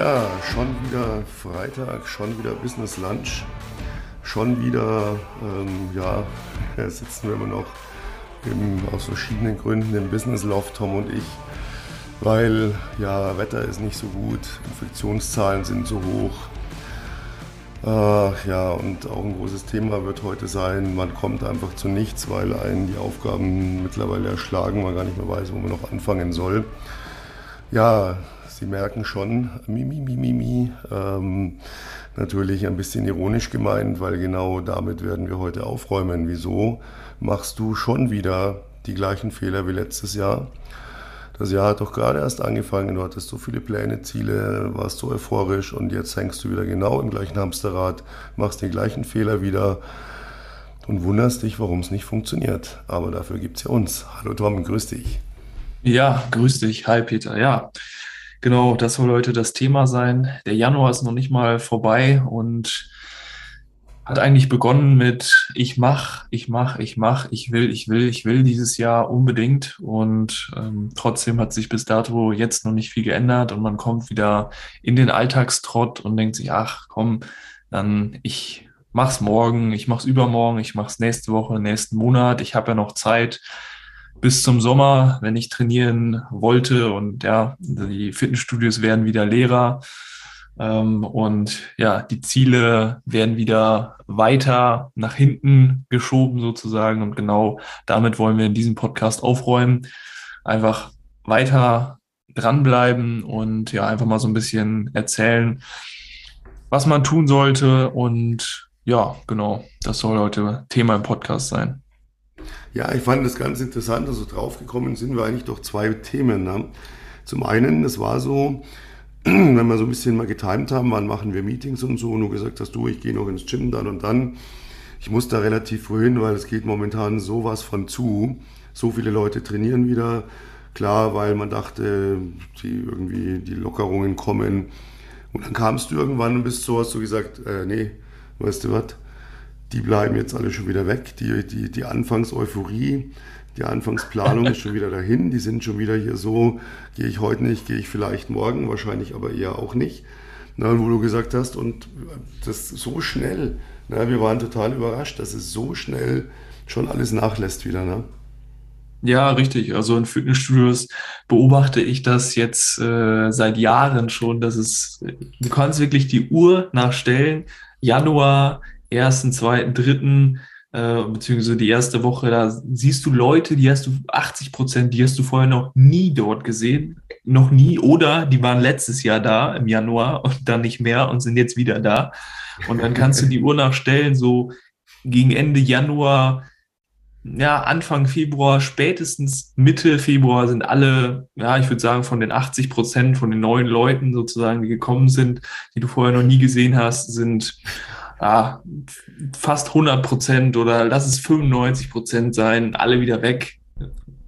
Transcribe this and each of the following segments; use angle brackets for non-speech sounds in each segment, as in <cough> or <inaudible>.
Ja, schon wieder Freitag, schon wieder Business Lunch, schon wieder, ähm, ja, <laughs> sitzen wir immer noch im, aus verschiedenen Gründen im Business Loft, Tom und ich, weil ja, Wetter ist nicht so gut, Infektionszahlen sind so hoch. Äh, ja, und auch ein großes Thema wird heute sein, man kommt einfach zu nichts, weil einen die Aufgaben mittlerweile erschlagen, man gar nicht mehr weiß, wo man noch anfangen soll. Ja, Sie merken schon, Mimi, Mimi, Mimi. Ähm, natürlich ein bisschen ironisch gemeint, weil genau damit werden wir heute aufräumen. Wieso machst du schon wieder die gleichen Fehler wie letztes Jahr? Das Jahr hat doch gerade erst angefangen, du hattest so viele Pläne, Ziele, warst so euphorisch und jetzt hängst du wieder genau im gleichen Hamsterrad, machst den gleichen Fehler wieder und wunderst dich, warum es nicht funktioniert. Aber dafür gibt es ja uns. Hallo Tom, grüß dich. Ja, grüß dich. Hi Peter. Ja, Genau, das soll heute das Thema sein. Der Januar ist noch nicht mal vorbei und hat eigentlich begonnen mit ich mach, ich mach, ich mach, ich will, ich will, ich will dieses Jahr unbedingt. Und ähm, trotzdem hat sich bis dato jetzt noch nicht viel geändert und man kommt wieder in den Alltagstrott und denkt sich, ach komm, dann ich mach's morgen, ich mach's übermorgen, ich mach's nächste Woche, nächsten Monat, ich habe ja noch Zeit bis zum Sommer, wenn ich trainieren wollte. Und ja, die Fitnessstudios werden wieder leerer. Ähm, und ja, die Ziele werden wieder weiter nach hinten geschoben sozusagen. Und genau damit wollen wir in diesem Podcast aufräumen. Einfach weiter dranbleiben und ja, einfach mal so ein bisschen erzählen, was man tun sollte. Und ja, genau, das soll heute Thema im Podcast sein. Ja, ich fand das ganz interessant, also draufgekommen sind wir eigentlich durch zwei Themen. Ne? Zum einen, es war so, <clears throat> wenn wir so ein bisschen mal getimt haben, wann machen wir Meetings und so, und du gesagt hast, du, ich gehe noch ins Gym dann und dann. Ich muss da relativ früh hin, weil es geht momentan sowas von zu. So viele Leute trainieren wieder. Klar, weil man dachte, die irgendwie die Lockerungen kommen. Und dann kamst du irgendwann und bist so, hast du gesagt, äh, nee, weißt du was, die bleiben jetzt alle schon wieder weg. Die, die, die Anfangseuphorie, die Anfangsplanung ist schon wieder dahin. Die sind schon wieder hier so, gehe ich heute nicht, gehe ich vielleicht morgen, wahrscheinlich aber eher auch nicht. Na, wo du gesagt hast, und das so schnell, na, wir waren total überrascht, dass es so schnell schon alles nachlässt wieder. Ne? Ja, richtig. Also in Fitnessstudios beobachte ich das jetzt äh, seit Jahren schon, dass es, du kannst wirklich die Uhr nachstellen, Januar, ersten, zweiten, dritten, äh, beziehungsweise die erste Woche, da siehst du Leute, die hast du 80 Prozent, die hast du vorher noch nie dort gesehen, noch nie, oder die waren letztes Jahr da im Januar und dann nicht mehr und sind jetzt wieder da. Und dann kannst du die Uhr nachstellen, so gegen Ende Januar, ja, Anfang Februar, spätestens Mitte Februar sind alle, ja, ich würde sagen, von den 80 Prozent von den neuen Leuten sozusagen, die gekommen sind, die du vorher noch nie gesehen hast, sind ja, fast 100 Prozent oder lass es 95 Prozent sein, alle wieder weg.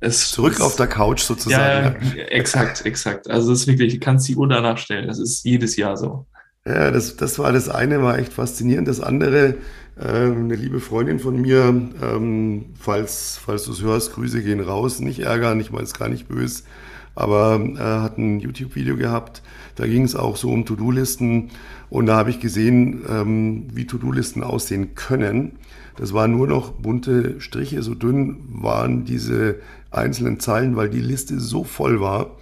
Es, Zurück es, auf der Couch sozusagen. Ja, exakt, exakt. Also es ist wirklich, du kannst die Uhr danach stellen. Das ist jedes Jahr so. Ja, das, das war das eine, war echt faszinierend. Das andere, äh, eine liebe Freundin von mir, ähm, falls, falls du es hörst, Grüße gehen raus, nicht ärgern, ich meine es gar nicht böse, aber äh, hat ein YouTube-Video gehabt, da ging es auch so um To-Do-Listen und da habe ich gesehen, ähm, wie To-Do-Listen aussehen können. Das waren nur noch bunte Striche, so dünn waren diese einzelnen Zeilen, weil die Liste so voll war.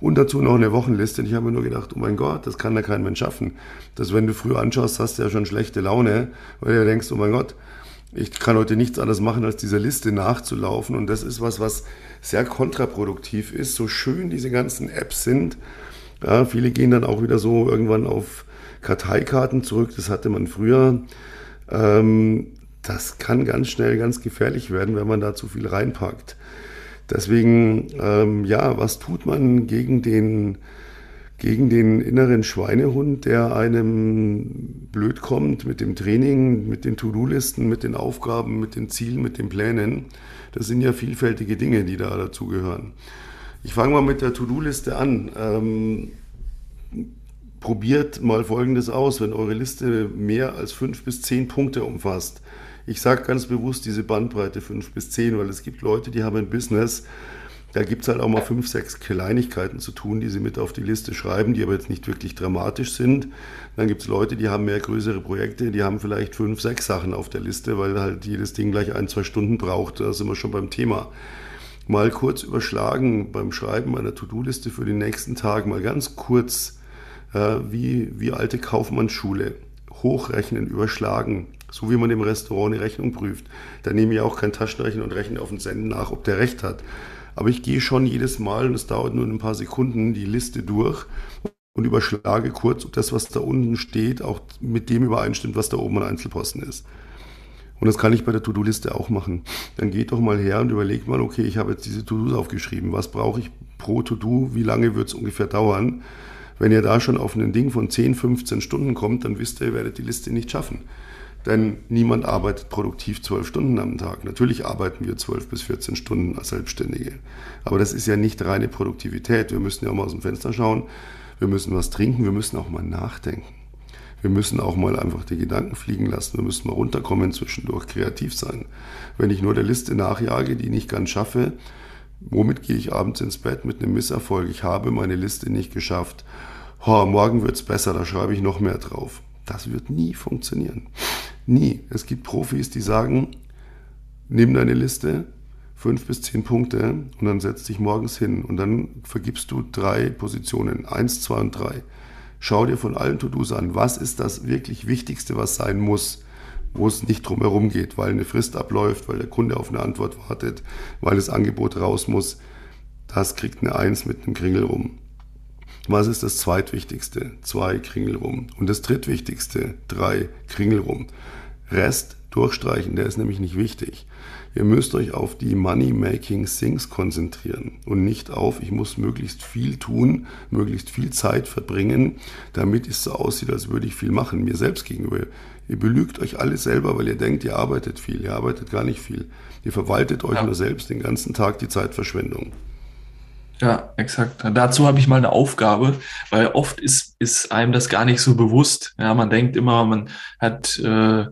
Und dazu noch eine Wochenliste. Und ich habe mir nur gedacht, oh mein Gott, das kann ja kein Mensch schaffen. Dass wenn du früh anschaust, hast du ja schon schlechte Laune, weil du denkst, oh mein Gott, ich kann heute nichts anderes machen, als dieser Liste nachzulaufen. Und das ist was, was sehr kontraproduktiv ist. So schön diese ganzen Apps sind, ja, viele gehen dann auch wieder so irgendwann auf Karteikarten zurück. Das hatte man früher. Ähm, das kann ganz schnell ganz gefährlich werden, wenn man da zu viel reinpackt. Deswegen, ähm, ja, was tut man gegen den, gegen den inneren Schweinehund, der einem blöd kommt mit dem Training, mit den To-Do-Listen, mit den Aufgaben, mit den Zielen, mit den Plänen? Das sind ja vielfältige Dinge, die da dazugehören. Ich fange mal mit der To-Do-Liste an. Ähm, probiert mal Folgendes aus, wenn eure Liste mehr als fünf bis zehn Punkte umfasst. Ich sage ganz bewusst diese Bandbreite fünf bis zehn, weil es gibt Leute, die haben ein Business, Da gibt es halt auch mal fünf, sechs Kleinigkeiten zu tun, die sie mit auf die Liste schreiben, die aber jetzt nicht wirklich dramatisch sind. Dann gibt es Leute, die haben mehr größere Projekte, die haben vielleicht fünf, sechs Sachen auf der Liste, weil halt jedes Ding gleich ein, zwei Stunden braucht. Da sind wir schon beim Thema. Mal kurz überschlagen beim Schreiben einer To-Do-Liste für den nächsten Tag, mal ganz kurz, wie, wie alte Kaufmannsschule, hochrechnen, überschlagen, so wie man im Restaurant eine Rechnung prüft. Da nehme ich auch keinen Taschenrechner und rechne auf den Senden nach, ob der recht hat. Aber ich gehe schon jedes Mal, und es dauert nur ein paar Sekunden, die Liste durch und überschlage kurz, ob das, was da unten steht, auch mit dem übereinstimmt, was da oben an Einzelposten ist. Und das kann ich bei der To-Do-Liste auch machen. Dann geht doch mal her und überlegt mal, okay, ich habe jetzt diese To-Dos aufgeschrieben. Was brauche ich pro To-Do? Wie lange wird es ungefähr dauern? Wenn ihr da schon auf ein Ding von 10, 15 Stunden kommt, dann wisst ihr, ihr werdet die Liste nicht schaffen. Denn niemand arbeitet produktiv zwölf Stunden am Tag. Natürlich arbeiten wir zwölf bis 14 Stunden als Selbstständige. Aber das ist ja nicht reine Produktivität. Wir müssen ja auch mal aus dem Fenster schauen. Wir müssen was trinken. Wir müssen auch mal nachdenken. Wir müssen auch mal einfach die Gedanken fliegen lassen. Wir müssen mal runterkommen, zwischendurch kreativ sein. Wenn ich nur der Liste nachjage, die ich nicht ganz schaffe, womit gehe ich abends ins Bett mit einem Misserfolg? Ich habe meine Liste nicht geschafft. Oh, morgen wird's besser, da schreibe ich noch mehr drauf. Das wird nie funktionieren. Nie. Es gibt Profis, die sagen, nimm deine Liste, fünf bis zehn Punkte und dann setz dich morgens hin und dann vergibst du drei Positionen, eins, zwei und drei. Schau dir von allen To-Dos an, was ist das wirklich Wichtigste, was sein muss, wo es nicht drum herum geht, weil eine Frist abläuft, weil der Kunde auf eine Antwort wartet, weil das Angebot raus muss. Das kriegt eine Eins mit einem Kringel rum. Was ist das zweitwichtigste? Zwei Kringel rum. Und das drittwichtigste? Drei Kringel rum. Rest durchstreichen, der ist nämlich nicht wichtig. Ihr müsst euch auf die Money-Making Things konzentrieren und nicht auf, ich muss möglichst viel tun, möglichst viel Zeit verbringen, damit es so aussieht, als würde ich viel machen, mir selbst gegenüber. Ihr belügt euch alle selber, weil ihr denkt, ihr arbeitet viel. Ihr arbeitet gar nicht viel. Ihr verwaltet euch ja. nur selbst den ganzen Tag die Zeitverschwendung. Ja, exakt. Dazu habe ich mal eine Aufgabe, weil oft ist, ist einem das gar nicht so bewusst. Ja, man denkt immer, man hat äh,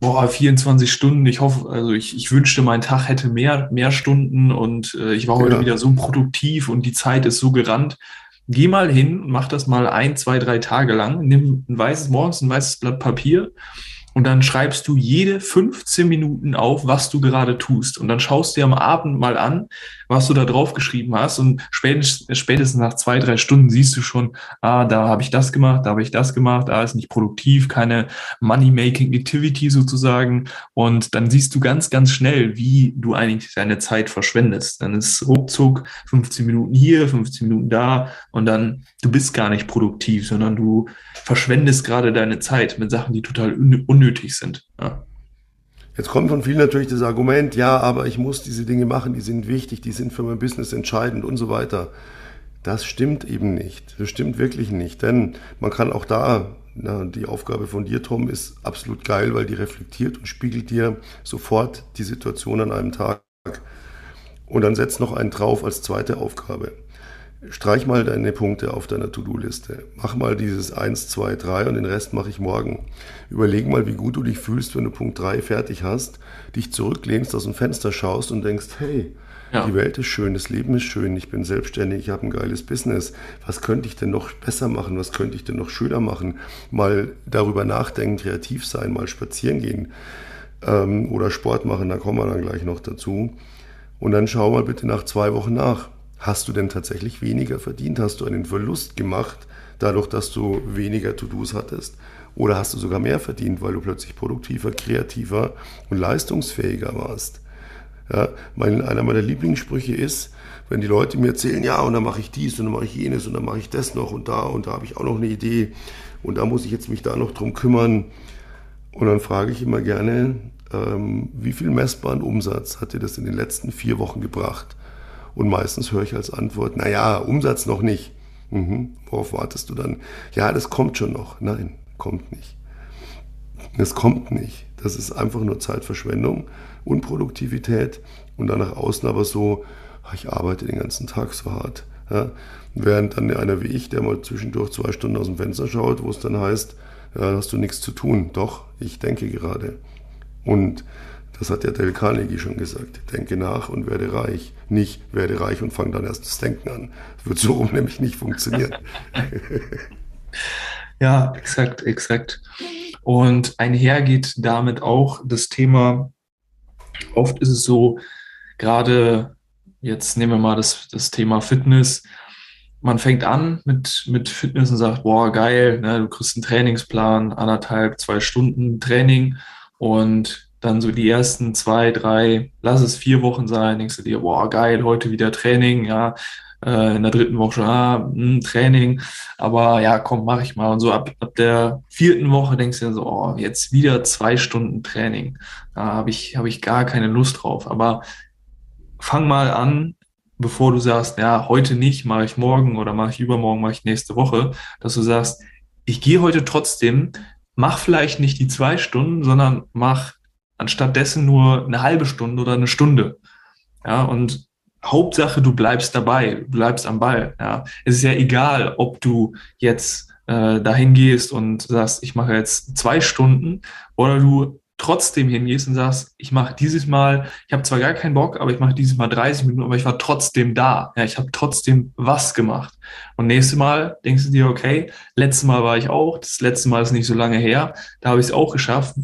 boah, 24 Stunden. Ich hoffe, also ich, ich wünschte, mein Tag hätte mehr, mehr Stunden und äh, ich war heute ja. wieder so produktiv und die Zeit ist so gerannt. Geh mal hin und mach das mal ein, zwei, drei Tage lang. Nimm ein weißes, morgens ein weißes Blatt Papier und dann schreibst du jede 15 Minuten auf, was du gerade tust. Und dann schaust du dir am Abend mal an, was du da drauf geschrieben hast. Und spätestens, spätestens nach zwei, drei Stunden siehst du schon, ah, da habe ich das gemacht, da habe ich das gemacht, da ist nicht produktiv, keine Money-Making-Activity sozusagen. Und dann siehst du ganz, ganz schnell, wie du eigentlich deine Zeit verschwendest. Dann ist ruckzuck 15 Minuten hier, 15 Minuten da und dann, du bist gar nicht produktiv, sondern du verschwendest gerade deine Zeit mit Sachen, die total unnötig sind. Ja. Jetzt kommt von vielen natürlich das Argument, ja, aber ich muss diese Dinge machen, die sind wichtig, die sind für mein Business entscheidend und so weiter. Das stimmt eben nicht. Das stimmt wirklich nicht. Denn man kann auch da, na, die Aufgabe von dir, Tom, ist absolut geil, weil die reflektiert und spiegelt dir sofort die Situation an einem Tag. Und dann setzt noch einen drauf als zweite Aufgabe. Streich mal deine Punkte auf deiner To-Do-Liste. Mach mal dieses 1, 2, 3 und den Rest mache ich morgen. Überleg mal, wie gut du dich fühlst, wenn du Punkt 3 fertig hast, dich zurücklehnst, aus dem Fenster schaust und denkst, hey, ja. die Welt ist schön, das Leben ist schön, ich bin selbstständig, ich habe ein geiles Business. Was könnte ich denn noch besser machen? Was könnte ich denn noch schöner machen? Mal darüber nachdenken, kreativ sein, mal spazieren gehen ähm, oder Sport machen, da kommen wir dann gleich noch dazu. Und dann schau mal bitte nach zwei Wochen nach Hast du denn tatsächlich weniger verdient? Hast du einen Verlust gemacht, dadurch, dass du weniger To-Dos hattest? Oder hast du sogar mehr verdient, weil du plötzlich produktiver, kreativer und leistungsfähiger warst? Ja, mein, einer meiner Lieblingssprüche ist, wenn die Leute mir erzählen, ja, und dann mache ich dies und dann mache ich jenes und dann mache ich das noch und da und da habe ich auch noch eine Idee und da muss ich jetzt mich da noch drum kümmern. Und dann frage ich immer gerne, ähm, wie viel messbaren Umsatz hat dir das in den letzten vier Wochen gebracht? Und meistens höre ich als Antwort, naja, Umsatz noch nicht. Mhm. Worauf wartest du dann? Ja, das kommt schon noch. Nein, kommt nicht. Es kommt nicht. Das ist einfach nur Zeitverschwendung, Unproduktivität und dann nach außen aber so, ah, ich arbeite den ganzen Tag so hart. Ja? Während dann einer wie ich, der mal zwischendurch zwei Stunden aus dem Fenster schaut, wo es dann heißt, ja, hast du nichts zu tun. Doch, ich denke gerade. Und das hat ja Del Carnegie schon gesagt. Denke nach und werde reich. Nicht werde reich und fang dann erst das Denken an. Das wird so rum nämlich nicht funktionieren. <laughs> ja, exakt, exakt. Und einher geht damit auch das Thema, oft ist es so, gerade jetzt nehmen wir mal das, das Thema Fitness, man fängt an mit, mit Fitness und sagt, boah, geil, ne, du kriegst einen Trainingsplan, anderthalb, zwei Stunden Training und dann so die ersten zwei, drei, lass es vier Wochen sein, denkst du dir, boah, geil, heute wieder Training, ja, äh, in der dritten Woche schon, ah, hm, Training, aber ja, komm, mach ich mal. Und so ab, ab der vierten Woche denkst du dir so, oh, jetzt wieder zwei Stunden Training. Da habe ich, hab ich gar keine Lust drauf. Aber fang mal an, bevor du sagst, ja, heute nicht, mache ich morgen oder mache ich übermorgen, mache ich nächste Woche, dass du sagst, ich gehe heute trotzdem, mach vielleicht nicht die zwei Stunden, sondern mach anstatt dessen nur eine halbe Stunde oder eine Stunde. Ja, und Hauptsache, du bleibst dabei, du bleibst am Ball. Ja. Es ist ja egal, ob du jetzt äh, dahin gehst und sagst, ich mache jetzt zwei Stunden oder du trotzdem hingehst und sagst, ich mache dieses Mal, ich habe zwar gar keinen Bock, aber ich mache dieses Mal 30 Minuten, aber ich war trotzdem da. Ja, ich habe trotzdem was gemacht. Und nächstes Mal denkst du dir, okay, letztes Mal war ich auch, das letzte Mal ist nicht so lange her, da habe ich es auch geschafft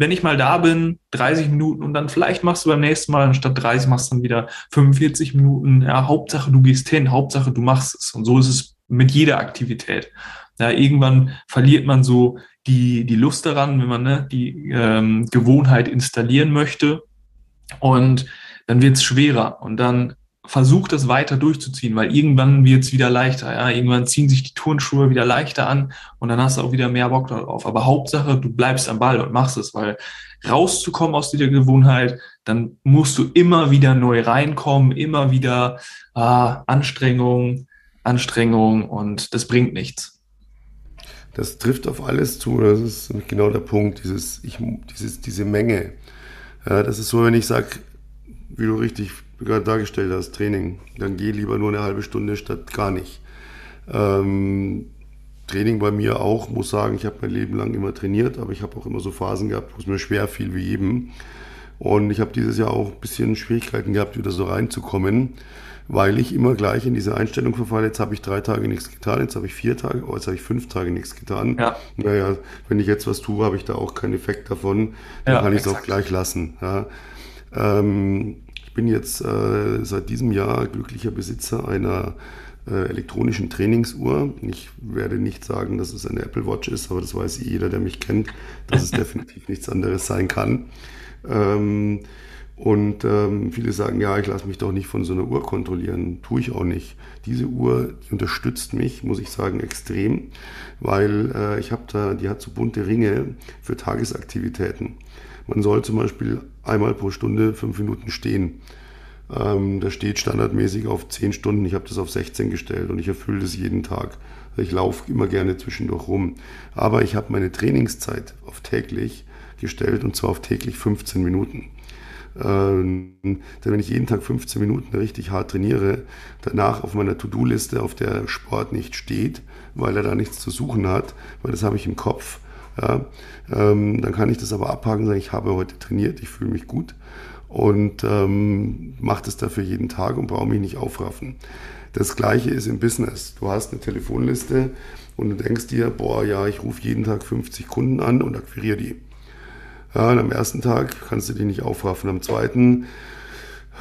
wenn ich mal da bin, 30 Minuten und dann vielleicht machst du beim nächsten Mal anstatt 30 machst du dann wieder 45 Minuten. Ja, Hauptsache du gehst hin, Hauptsache du machst es. Und so ist es mit jeder Aktivität. Ja, irgendwann verliert man so die, die Lust daran, wenn man ne, die ähm, Gewohnheit installieren möchte. Und dann wird es schwerer. Und dann versucht das weiter durchzuziehen, weil irgendwann wird es wieder leichter. Ja? Irgendwann ziehen sich die Turnschuhe wieder leichter an und dann hast du auch wieder mehr Bock darauf. Aber Hauptsache, du bleibst am Ball und machst es, weil rauszukommen aus dieser Gewohnheit, dann musst du immer wieder neu reinkommen, immer wieder ah, Anstrengung, Anstrengung und das bringt nichts. Das trifft auf alles zu. Das ist genau der Punkt, dieses, ich, dieses, diese Menge. Ja, das ist so, wenn ich sage, wie du richtig gerade dargestellt hast, Training. Dann geh lieber nur eine halbe Stunde statt gar nicht. Ähm, Training bei mir auch, muss sagen, ich habe mein Leben lang immer trainiert, aber ich habe auch immer so Phasen gehabt, wo es mir schwer fiel wie jedem. Und ich habe dieses Jahr auch ein bisschen Schwierigkeiten gehabt, wieder so reinzukommen, weil ich immer gleich in diese Einstellung verfalle, jetzt habe ich drei Tage nichts getan, jetzt habe ich vier Tage, oh, jetzt habe ich fünf Tage nichts getan. Ja. Naja, wenn ich jetzt was tue, habe ich da auch keinen Effekt davon, dann ja, kann ich es auch gleich lassen. Ja. Ähm, bin jetzt äh, seit diesem Jahr glücklicher Besitzer einer äh, elektronischen Trainingsuhr. Ich werde nicht sagen, dass es eine Apple Watch ist, aber das weiß jeder, der mich kennt, dass es <laughs> definitiv nichts anderes sein kann. Ähm, und ähm, viele sagen, ja, ich lasse mich doch nicht von so einer Uhr kontrollieren. Tue ich auch nicht. Diese Uhr die unterstützt mich, muss ich sagen, extrem, weil äh, ich habe da, die hat so bunte Ringe für Tagesaktivitäten. Man soll zum Beispiel einmal pro Stunde fünf Minuten stehen. Ähm, das steht standardmäßig auf zehn Stunden. Ich habe das auf 16 gestellt und ich erfülle das jeden Tag. Ich laufe immer gerne zwischendurch rum. Aber ich habe meine Trainingszeit auf täglich gestellt und zwar auf täglich 15 Minuten. Ähm, denn wenn ich jeden Tag 15 Minuten richtig hart trainiere, danach auf meiner To-Do-Liste, auf der Sport nicht steht, weil er da nichts zu suchen hat, weil das habe ich im Kopf, ja, ähm, dann kann ich das aber abhaken und sagen, ich habe heute trainiert, ich fühle mich gut und ähm, mache das dafür jeden Tag und brauche mich nicht aufraffen. Das gleiche ist im Business. Du hast eine Telefonliste und du denkst dir, boah, ja, ich rufe jeden Tag 50 Kunden an und akquiriere die. Ja, und am ersten Tag kannst du die nicht aufraffen. Am zweiten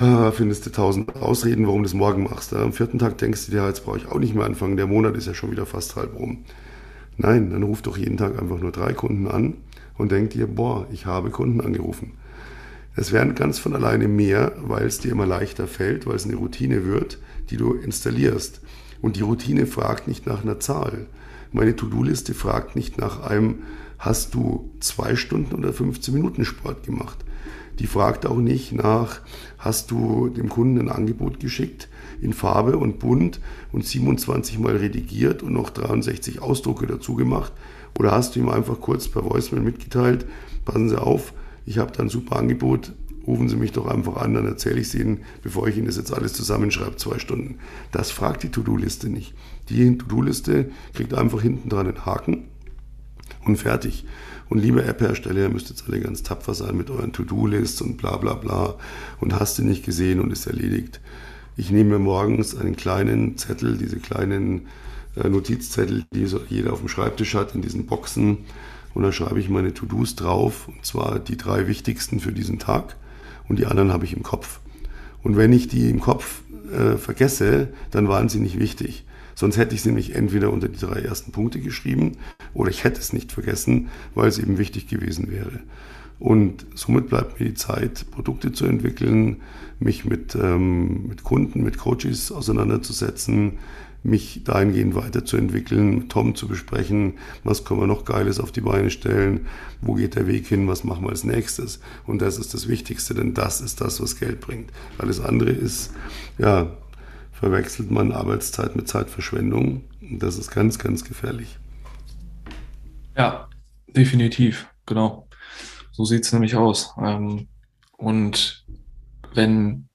äh, findest du tausend Ausreden, warum du das morgen machst. Am vierten Tag denkst du dir, jetzt brauche ich auch nicht mehr anfangen. Der Monat ist ja schon wieder fast halb rum. Nein, dann ruft doch jeden Tag einfach nur drei Kunden an und denkt dir, boah, ich habe Kunden angerufen. Es werden ganz von alleine mehr, weil es dir immer leichter fällt, weil es eine Routine wird, die du installierst. Und die Routine fragt nicht nach einer Zahl. Meine To-Do-Liste fragt nicht nach einem, hast du zwei Stunden oder 15 Minuten Sport gemacht? Die fragt auch nicht nach, hast du dem Kunden ein Angebot geschickt, in Farbe und bunt und 27 Mal redigiert und noch 63 Ausdrucke dazu gemacht? Oder hast du ihm einfach kurz per Voicemail mitgeteilt, passen Sie auf, ich habe da ein super Angebot, rufen Sie mich doch einfach an, dann erzähle ich es Ihnen, bevor ich Ihnen das jetzt alles zusammenschreibe, zwei Stunden. Das fragt die To-Do-Liste nicht. Die To-Do-Liste kriegt einfach hinten dran einen Haken und fertig. Und liebe App-Hersteller, ihr müsst jetzt alle ganz tapfer sein mit euren To-Do-Lists und bla bla bla und hast du nicht gesehen und ist erledigt. Ich nehme mir morgens einen kleinen Zettel, diese kleinen äh, Notizzettel, die so jeder auf dem Schreibtisch hat, in diesen Boxen. Und da schreibe ich meine To-Dos drauf, und zwar die drei wichtigsten für diesen Tag. Und die anderen habe ich im Kopf. Und wenn ich die im Kopf äh, vergesse, dann waren sie nicht wichtig. Sonst hätte ich sie nämlich entweder unter die drei ersten Punkte geschrieben oder ich hätte es nicht vergessen, weil es eben wichtig gewesen wäre. Und somit bleibt mir die Zeit, Produkte zu entwickeln, mich mit, ähm, mit Kunden, mit Coaches auseinanderzusetzen, mich dahingehend weiterzuentwickeln, mit Tom zu besprechen, was können wir noch Geiles auf die Beine stellen, wo geht der Weg hin, was machen wir als nächstes. Und das ist das Wichtigste, denn das ist das, was Geld bringt. Alles andere ist, ja, verwechselt man Arbeitszeit mit Zeitverschwendung. Das ist ganz, ganz gefährlich. Ja, definitiv, genau. So sieht es nämlich aus. Ähm, und wenn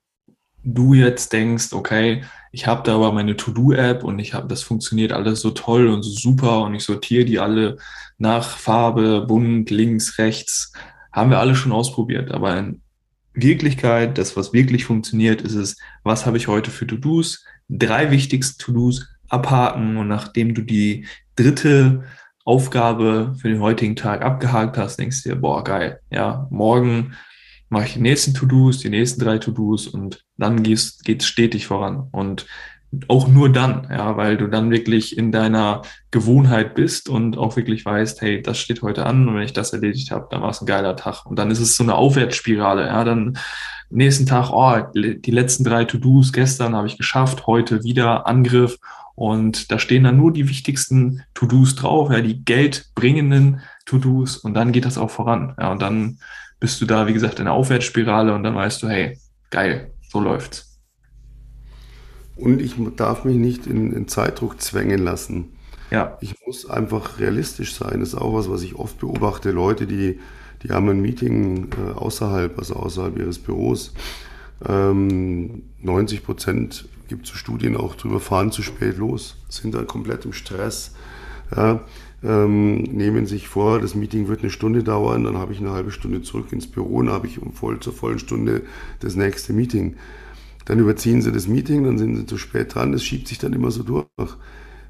du jetzt denkst, okay, ich habe da aber meine To-Do-App und ich habe, das funktioniert alles so toll und so super und ich sortiere die alle nach Farbe, bunt, links, rechts, haben wir alle schon ausprobiert. Aber in Wirklichkeit, das, was wirklich funktioniert, ist es, was habe ich heute für To-Dos? Drei wichtigste To-Dos abhaken und nachdem du die dritte Aufgabe für den heutigen Tag abgehakt hast, denkst du dir, boah, geil, ja, morgen mache ich die nächsten To-Dos, die nächsten drei To-Dos und dann geht es stetig voran. Und auch nur dann, ja, weil du dann wirklich in deiner Gewohnheit bist und auch wirklich weißt, hey, das steht heute an und wenn ich das erledigt habe, dann war es ein geiler Tag. Und dann ist es so eine Aufwärtsspirale, ja, dann nächsten Tag, oh, die letzten drei To-Dos gestern habe ich geschafft, heute wieder Angriff und da stehen dann nur die wichtigsten To-Dos drauf, ja, die geldbringenden To-Dos und dann geht das auch voran. Ja, und dann bist du da, wie gesagt, in der Aufwärtsspirale und dann weißt du, hey, geil, so läuft's. Und ich darf mich nicht in, in Zeitdruck zwängen lassen. Ja. Ich muss einfach realistisch sein. Das ist auch was, was ich oft beobachte. Leute, die, die haben ein Meeting äh, außerhalb, also außerhalb ihres Büros. Ähm, 90 Prozent gibt es Studien auch drüber, fahren zu spät los, sind dann komplett im Stress. Ja, ähm, nehmen sich vor, das Meeting wird eine Stunde dauern, dann habe ich eine halbe Stunde zurück ins Büro, dann habe ich um voll zur vollen Stunde das nächste Meeting. Dann überziehen sie das Meeting, dann sind sie zu spät dran, das schiebt sich dann immer so durch.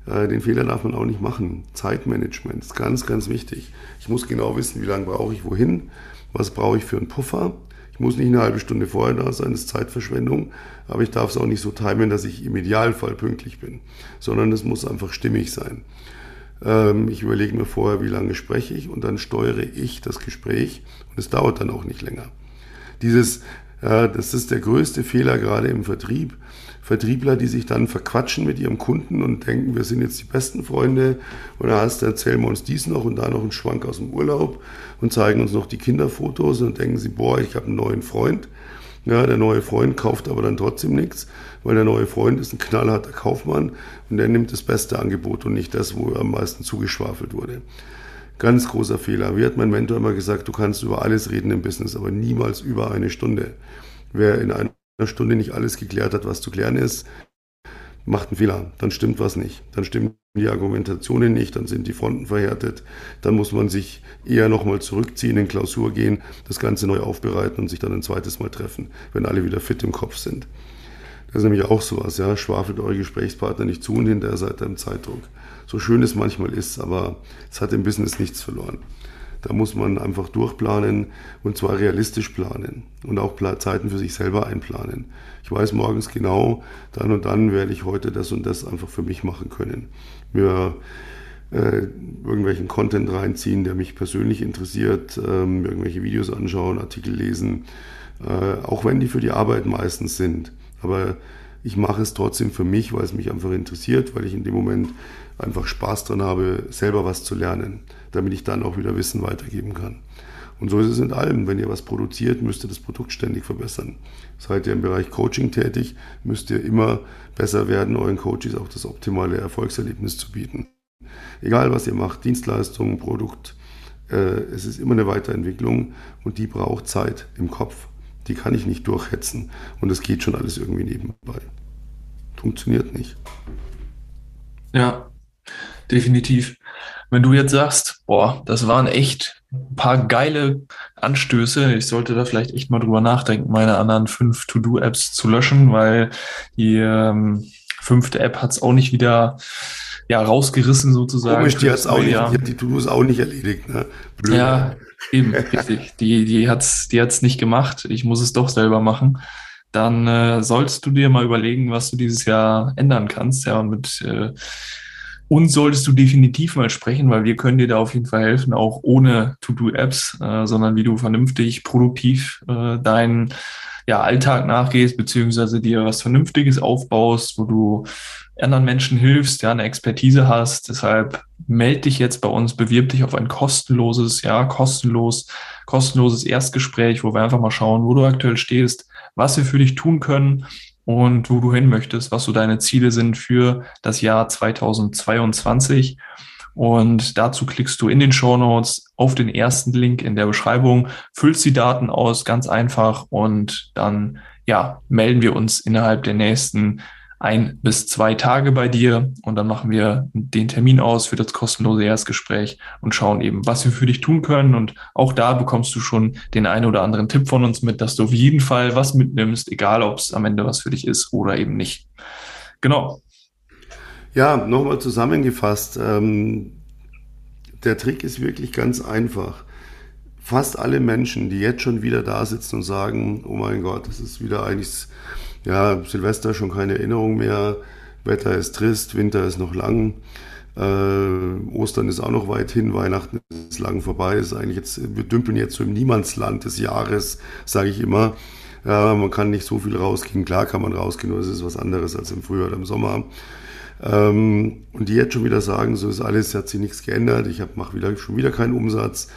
Äh, den Fehler darf man auch nicht machen. Zeitmanagement ist ganz, ganz wichtig. Ich muss genau wissen, wie lange brauche ich wohin, was brauche ich für einen Puffer ich muss nicht eine halbe Stunde vorher da sein, das ist Zeitverschwendung, aber ich darf es auch nicht so timen, dass ich im Idealfall pünktlich bin, sondern es muss einfach stimmig sein. Ähm, ich überlege mir vorher, wie lange spreche ich und dann steuere ich das Gespräch und es dauert dann auch nicht länger. Dieses, äh, das ist der größte Fehler gerade im Vertrieb. Vertriebler, die sich dann verquatschen mit ihrem Kunden und denken, wir sind jetzt die besten Freunde und da hast, erzählen wir uns dies noch und da noch einen Schwank aus dem Urlaub und zeigen uns noch die Kinderfotos und denken sie, boah, ich habe einen neuen Freund. Ja, der neue Freund kauft aber dann trotzdem nichts, weil der neue Freund ist ein knallharter Kaufmann und der nimmt das beste Angebot und nicht das, wo er am meisten zugeschwafelt wurde. Ganz großer Fehler. Wie hat mein Mentor immer gesagt, du kannst über alles reden im Business, aber niemals über eine Stunde. Wer in einer Stunde nicht alles geklärt hat, was zu klären ist, macht einen Fehler. Dann stimmt was nicht. Dann stimmen die Argumentationen nicht, dann sind die Fronten verhärtet. Dann muss man sich eher nochmal zurückziehen, in Klausur gehen, das Ganze neu aufbereiten und sich dann ein zweites Mal treffen, wenn alle wieder fit im Kopf sind. Das ist nämlich auch sowas, ja. Schwafelt eure Gesprächspartner nicht zu und hinterher seid ihr im Zeitdruck. So schön es manchmal ist, aber es hat im Business nichts verloren. Da muss man einfach durchplanen und zwar realistisch planen und auch Zeiten für sich selber einplanen. Ich weiß morgens genau, dann und dann werde ich heute das und das einfach für mich machen können. Mir äh, irgendwelchen Content reinziehen, der mich persönlich interessiert, ähm, irgendwelche Videos anschauen, Artikel lesen, äh, auch wenn die für die Arbeit meistens sind. Aber ich mache es trotzdem für mich, weil es mich einfach interessiert, weil ich in dem Moment einfach Spaß dran habe, selber was zu lernen damit ich dann auch wieder Wissen weitergeben kann. Und so ist es in allem. Wenn ihr was produziert, müsst ihr das Produkt ständig verbessern. Seid ihr im Bereich Coaching tätig, müsst ihr immer besser werden, euren Coaches auch das optimale Erfolgserlebnis zu bieten. Egal was ihr macht, Dienstleistung, Produkt, äh, es ist immer eine Weiterentwicklung und die braucht Zeit im Kopf. Die kann ich nicht durchhetzen und es geht schon alles irgendwie nebenbei. Funktioniert nicht. Ja, definitiv. Wenn du jetzt sagst, boah, das waren echt ein paar geile Anstöße. Ich sollte da vielleicht echt mal drüber nachdenken, meine anderen fünf To-Do-Apps zu löschen, weil die ähm, fünfte App hat es auch nicht wieder ja, rausgerissen sozusagen. Komisch, die, hat's auch nicht, die hat die To-Dos auch nicht erledigt. Ne? Blöd. Ja, eben, richtig. Die, die hat es die hat's nicht gemacht. Ich muss es doch selber machen. Dann äh, solltest du dir mal überlegen, was du dieses Jahr ändern kannst. Ja, und mit äh, uns solltest du definitiv mal sprechen, weil wir können dir da auf jeden Fall helfen, auch ohne To-Do-Apps, äh, sondern wie du vernünftig, produktiv äh, deinen ja, Alltag nachgehst, beziehungsweise dir was Vernünftiges aufbaust, wo du anderen Menschen hilfst, ja, eine Expertise hast. Deshalb melde dich jetzt bei uns, bewirb dich auf ein kostenloses, ja, kostenlos, kostenloses Erstgespräch, wo wir einfach mal schauen, wo du aktuell stehst, was wir für dich tun können und wo du hin möchtest, was so deine Ziele sind für das Jahr 2022. Und dazu klickst du in den Show Notes auf den ersten Link in der Beschreibung, füllst die Daten aus, ganz einfach, und dann ja, melden wir uns innerhalb der nächsten ein bis zwei Tage bei dir und dann machen wir den Termin aus für das kostenlose Erstgespräch und schauen eben, was wir für dich tun können. Und auch da bekommst du schon den einen oder anderen Tipp von uns mit, dass du auf jeden Fall was mitnimmst, egal ob es am Ende was für dich ist oder eben nicht. Genau. Ja, nochmal zusammengefasst. Ähm, der Trick ist wirklich ganz einfach. Fast alle Menschen, die jetzt schon wieder da sitzen und sagen, oh mein Gott, das ist wieder eigentlich ja, Silvester schon keine Erinnerung mehr, Wetter ist trist, Winter ist noch lang, äh, Ostern ist auch noch weit hin, Weihnachten ist lang vorbei, ist eigentlich jetzt, wir dümpeln jetzt so im Niemandsland des Jahres, sage ich immer. Ja, man kann nicht so viel rausgehen, klar kann man rausgehen, aber es ist was anderes als im Frühjahr oder im Sommer. Ähm, und die jetzt schon wieder sagen, so ist alles, hat sich nichts geändert, ich mache wieder, schon wieder keinen Umsatz,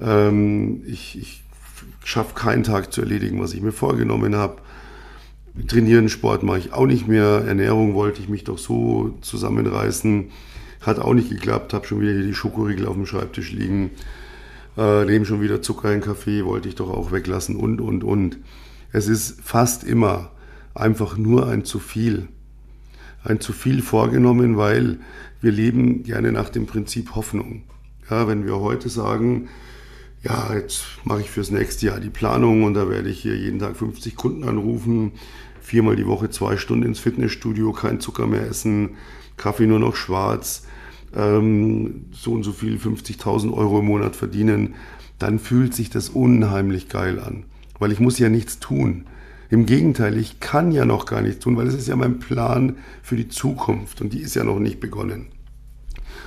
ähm, ich, ich schaffe keinen Tag zu erledigen, was ich mir vorgenommen habe. Trainieren, Sport mache ich auch nicht mehr. Ernährung wollte ich mich doch so zusammenreißen. Hat auch nicht geklappt. Habe schon wieder hier die Schokoriegel auf dem Schreibtisch liegen. Äh, nehme schon wieder Zucker in Kaffee, wollte ich doch auch weglassen und, und, und. Es ist fast immer einfach nur ein zu viel. Ein zu viel vorgenommen, weil wir leben gerne nach dem Prinzip Hoffnung. Ja, wenn wir heute sagen, ja, jetzt mache ich fürs nächste Jahr die Planung und da werde ich hier jeden Tag 50 Kunden anrufen, viermal die Woche zwei Stunden ins Fitnessstudio, kein Zucker mehr essen, Kaffee nur noch schwarz, ähm, so und so viel, 50.000 Euro im Monat verdienen, dann fühlt sich das unheimlich geil an, weil ich muss ja nichts tun. Im Gegenteil, ich kann ja noch gar nichts tun, weil es ist ja mein Plan für die Zukunft und die ist ja noch nicht begonnen.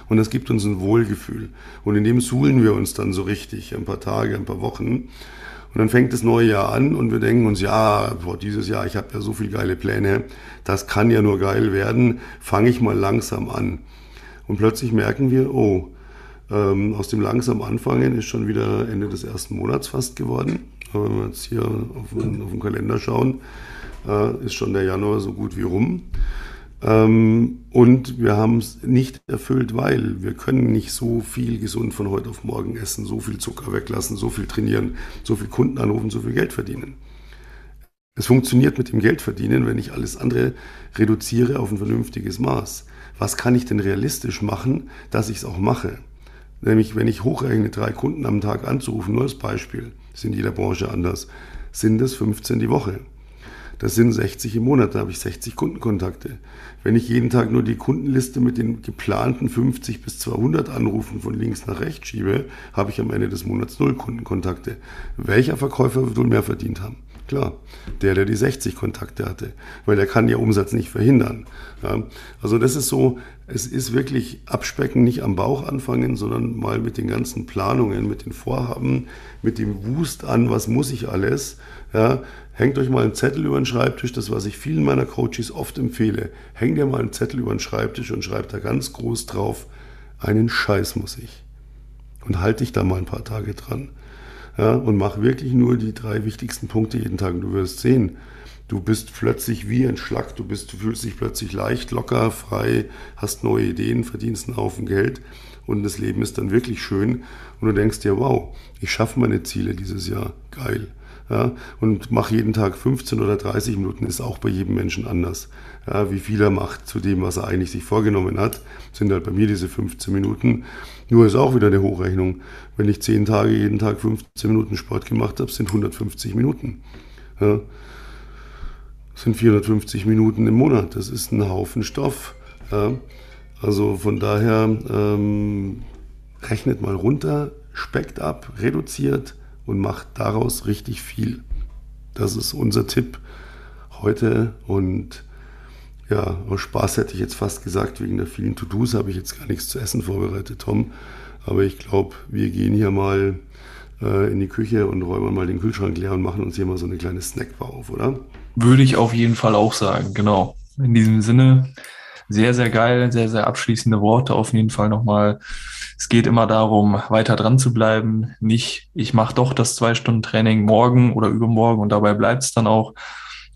Und das gibt uns ein Wohlgefühl. Und in dem suhlen wir uns dann so richtig, ein paar Tage, ein paar Wochen. Und dann fängt das neue Jahr an und wir denken uns, ja, boah, dieses Jahr, ich habe ja so viele geile Pläne, das kann ja nur geil werden, fange ich mal langsam an. Und plötzlich merken wir, oh, ähm, aus dem langsam Anfangen ist schon wieder Ende des ersten Monats fast geworden. Aber wenn wir jetzt hier auf auf den Kalender schauen, äh, ist schon der Januar so gut wie rum. Ähm, und wir haben es nicht erfüllt, weil wir können nicht so viel gesund von heute auf morgen essen, so viel Zucker weglassen, so viel trainieren, so viel Kunden anrufen, so viel Geld verdienen. Es funktioniert mit dem Geld verdienen, wenn ich alles andere reduziere auf ein vernünftiges Maß. Was kann ich denn realistisch machen, dass ich es auch mache? Nämlich, wenn ich hochrechne, drei Kunden am Tag anzurufen, nur als Beispiel, ist in jeder Branche anders, sind es 15 die Woche. Das sind 60 im Monat, da habe ich 60 Kundenkontakte. Wenn ich jeden Tag nur die Kundenliste mit den geplanten 50 bis 200 Anrufen von links nach rechts schiebe, habe ich am Ende des Monats null Kundenkontakte. Welcher Verkäufer wird wohl mehr verdient haben? Klar, der, der die 60 Kontakte hatte, weil der kann ja Umsatz nicht verhindern. Ja, also das ist so, es ist wirklich abspecken, nicht am Bauch anfangen, sondern mal mit den ganzen Planungen, mit den Vorhaben, mit dem Wust an, was muss ich alles. Ja, hängt euch mal einen Zettel über den Schreibtisch, das was ich vielen meiner Coaches oft empfehle. Hängt dir mal einen Zettel über den Schreibtisch und schreibt da ganz groß drauf, einen Scheiß muss ich. Und halte dich da mal ein paar Tage dran. Ja, und mach wirklich nur die drei wichtigsten Punkte jeden Tag. Und du wirst sehen, Du bist plötzlich wie entschlackt, du bist, du fühlst dich plötzlich leicht, locker, frei, hast neue Ideen, verdienst einen Haufen Geld und das Leben ist dann wirklich schön und du denkst dir, wow, ich schaffe meine Ziele dieses Jahr, geil. Ja, und mach jeden Tag 15 oder 30 Minuten, ist auch bei jedem Menschen anders. Ja, wie viel er macht zu dem, was er eigentlich sich vorgenommen hat, sind halt bei mir diese 15 Minuten. Nur ist auch wieder eine Hochrechnung. Wenn ich 10 Tage jeden Tag 15 Minuten Sport gemacht habe, sind 150 Minuten. Ja, sind 450 Minuten im Monat. Das ist ein Haufen Stoff. Ja. Also von daher ähm, rechnet mal runter, speckt ab, reduziert und macht daraus richtig viel. Das ist unser Tipp heute und ja, aus Spaß hätte ich jetzt fast gesagt, wegen der vielen To-Dos habe ich jetzt gar nichts zu essen vorbereitet, Tom. Aber ich glaube, wir gehen hier mal äh, in die Küche und räumen mal den Kühlschrank leer und machen uns hier mal so eine kleine Snackbar auf, oder? Würde ich auf jeden Fall auch sagen, genau. In diesem Sinne, sehr, sehr geil, sehr, sehr abschließende Worte auf jeden Fall nochmal. Es geht immer darum, weiter dran zu bleiben. Nicht, ich mache doch das zwei Stunden Training morgen oder übermorgen und dabei bleibt es dann auch,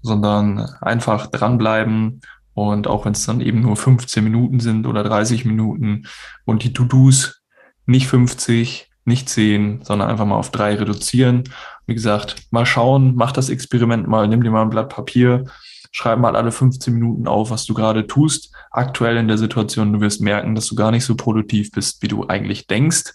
sondern einfach dranbleiben. Und auch wenn es dann eben nur 15 Minuten sind oder 30 Minuten und die To-Dos nicht 50, nicht 10, sondern einfach mal auf drei reduzieren wie gesagt, mal schauen, mach das Experiment mal, nimm dir mal ein Blatt Papier, schreib mal alle 15 Minuten auf, was du gerade tust, aktuell in der Situation. Du wirst merken, dass du gar nicht so produktiv bist, wie du eigentlich denkst.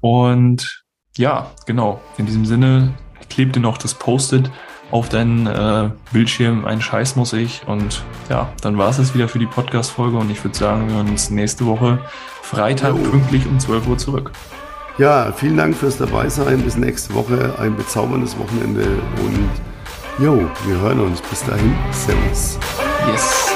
Und ja, genau, in diesem Sinne, kleb dir noch das Post-it auf deinen äh, Bildschirm, ein Scheiß muss ich. Und ja, dann war es es wieder für die Podcast-Folge und ich würde sagen, wir hören uns nächste Woche Freitag pünktlich um 12 Uhr zurück. Ja, vielen Dank fürs Dabeisein. Bis nächste Woche. Ein bezauberndes Wochenende und jo, wir hören uns. Bis dahin. Servus. Yes.